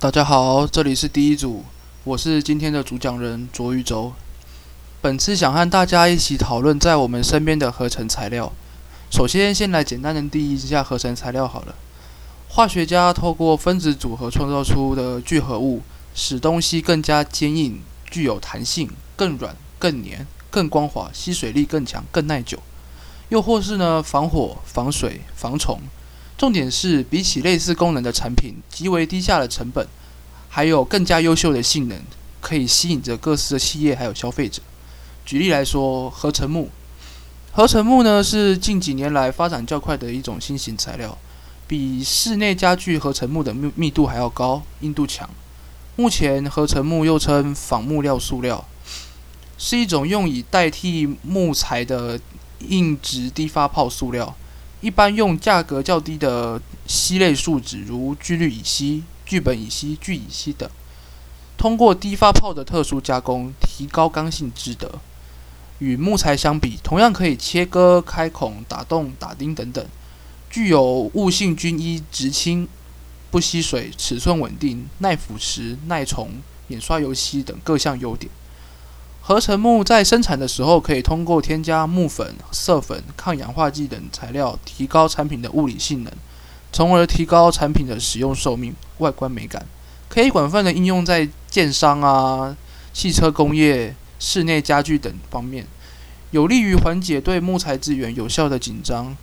大家好，这里是第一组，我是今天的主讲人卓玉洲。本次想和大家一起讨论在我们身边的合成材料。首先，先来简单的定义一下合成材料好了。化学家透过分子组合创造出的聚合物，使东西更加坚硬、具有弹性、更软、更黏、更光滑、吸水力更强、更耐久。又或是呢，防火、防水、防虫。重点是，比起类似功能的产品，极为低下的成本，还有更加优秀的性能，可以吸引着各式的企业还有消费者。举例来说，合成木。合成木呢，是近几年来发展较快的一种新型材料。比室内家具合成木的密密度还要高，硬度强。目前合成木又称仿木料塑料，是一种用以代替木材的硬质低发泡塑料。一般用价格较低的烯类树脂，如聚氯乙烯、聚苯乙烯、聚乙烯等，通过低发泡的特殊加工，提高刚性质的。与木材相比，同样可以切割、开孔、打洞、打钉等等。具有物性均一、直清、不吸水、尺寸稳定、耐腐蚀、耐虫、免刷油漆等各项优点。合成木在生产的时候，可以通过添加木粉、色粉、抗氧化剂等材料，提高产品的物理性能，从而提高产品的使用寿命、外观美感。可以广泛的应用在建商啊、汽车工业、室内家具等方面，有利于缓解对木材资源有效的紧张。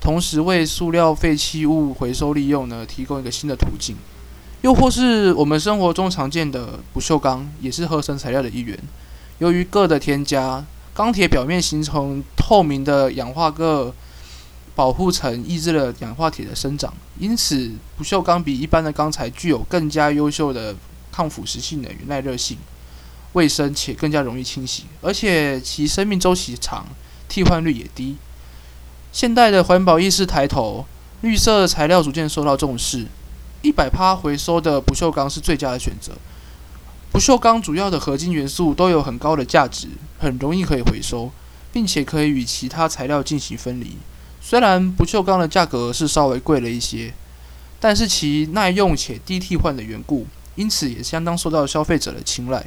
同时为塑料废弃物回收利用呢提供一个新的途径，又或是我们生活中常见的不锈钢，也是合成材料的一员。由于铬的添加，钢铁表面形成透明的氧化铬保护层，抑制了氧化铁的生长，因此不锈钢比一般的钢材具有更加优秀的抗腐蚀性能与耐热性，卫生且更加容易清洗，而且其生命周期长，替换率也低。现代的环保意识抬头，绿色材料逐渐受到重视。一百趴回收的不锈钢是最佳的选择。不锈钢主要的合金元素都有很高的价值，很容易可以回收，并且可以与其他材料进行分离。虽然不锈钢的价格是稍微贵了一些，但是其耐用且低替换的缘故，因此也相当受到消费者的青睐。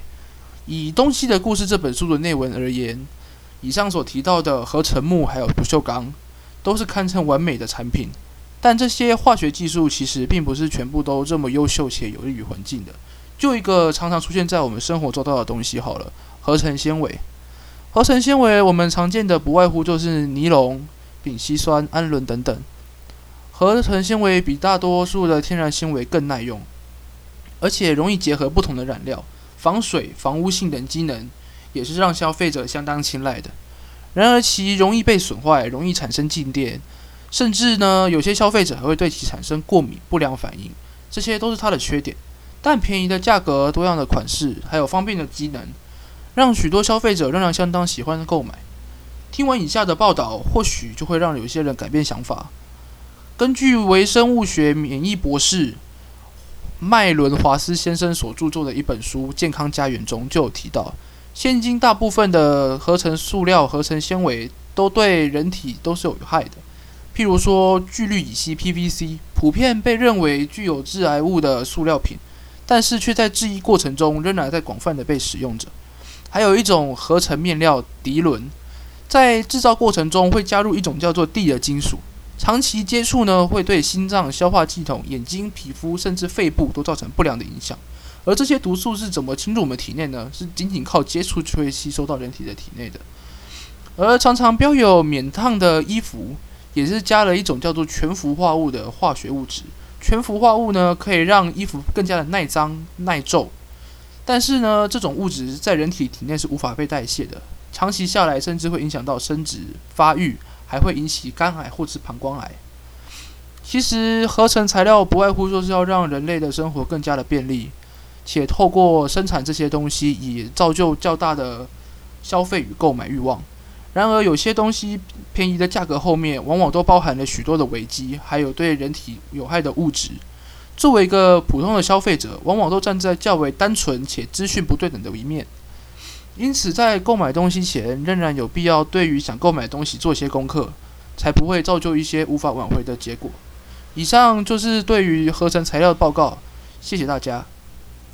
以《东西的故事》这本书的内文而言，以上所提到的合成木还有不锈钢。都是堪称完美的产品，但这些化学技术其实并不是全部都这么优秀且有利于环境的。就一个常常出现在我们生活周到的东西好了，合成纤维。合成纤维我们常见的不外乎就是尼龙、丙烯酸、氨纶等等。合成纤维比大多数的天然纤维更耐用，而且容易结合不同的染料，防水、防污性等机能也是让消费者相当青睐的。然而，其容易被损坏，容易产生静电，甚至呢，有些消费者还会对其产生过敏、不良反应，这些都是它的缺点。但便宜的价格、多样的款式，还有方便的机能，让许多消费者仍然相当喜欢购买。听完以下的报道，或许就会让有些人改变想法。根据微生物学免疫博士麦伦华斯先生所著作的一本书《健康家园》中，就有提到。现今大部分的合成塑料、合成纤维都对人体都是有害的。譬如说聚氯乙烯 （PVC），普遍被认为具有致癌物的塑料品，但是却在制衣过程中仍然在广泛的被使用着。还有一种合成面料涤纶，在制造过程中会加入一种叫做锑的金属，长期接触呢会对心脏、消化系统、眼睛、皮肤甚至肺部都造成不良的影响。而这些毒素是怎么侵入我们体内呢？是仅仅靠接触就会吸收到人体的体内的。而常常标有免烫的衣服，也是加了一种叫做全氟化物的化学物质。全氟化物呢，可以让衣服更加的耐脏耐皱。但是呢，这种物质在人体体内是无法被代谢的，长期下来甚至会影响到生殖发育，还会引起肝癌或是膀胱癌。其实合成材料不外乎就是要让人类的生活更加的便利。且透过生产这些东西，以造就较大的消费与购买欲望。然而，有些东西便宜的价格后面，往往都包含了许多的危机，还有对人体有害的物质。作为一个普通的消费者，往往都站在较为单纯且资讯不对等的一面。因此，在购买东西前，仍然有必要对于想购买东西做些功课，才不会造就一些无法挽回的结果。以上就是对于合成材料的报告。谢谢大家。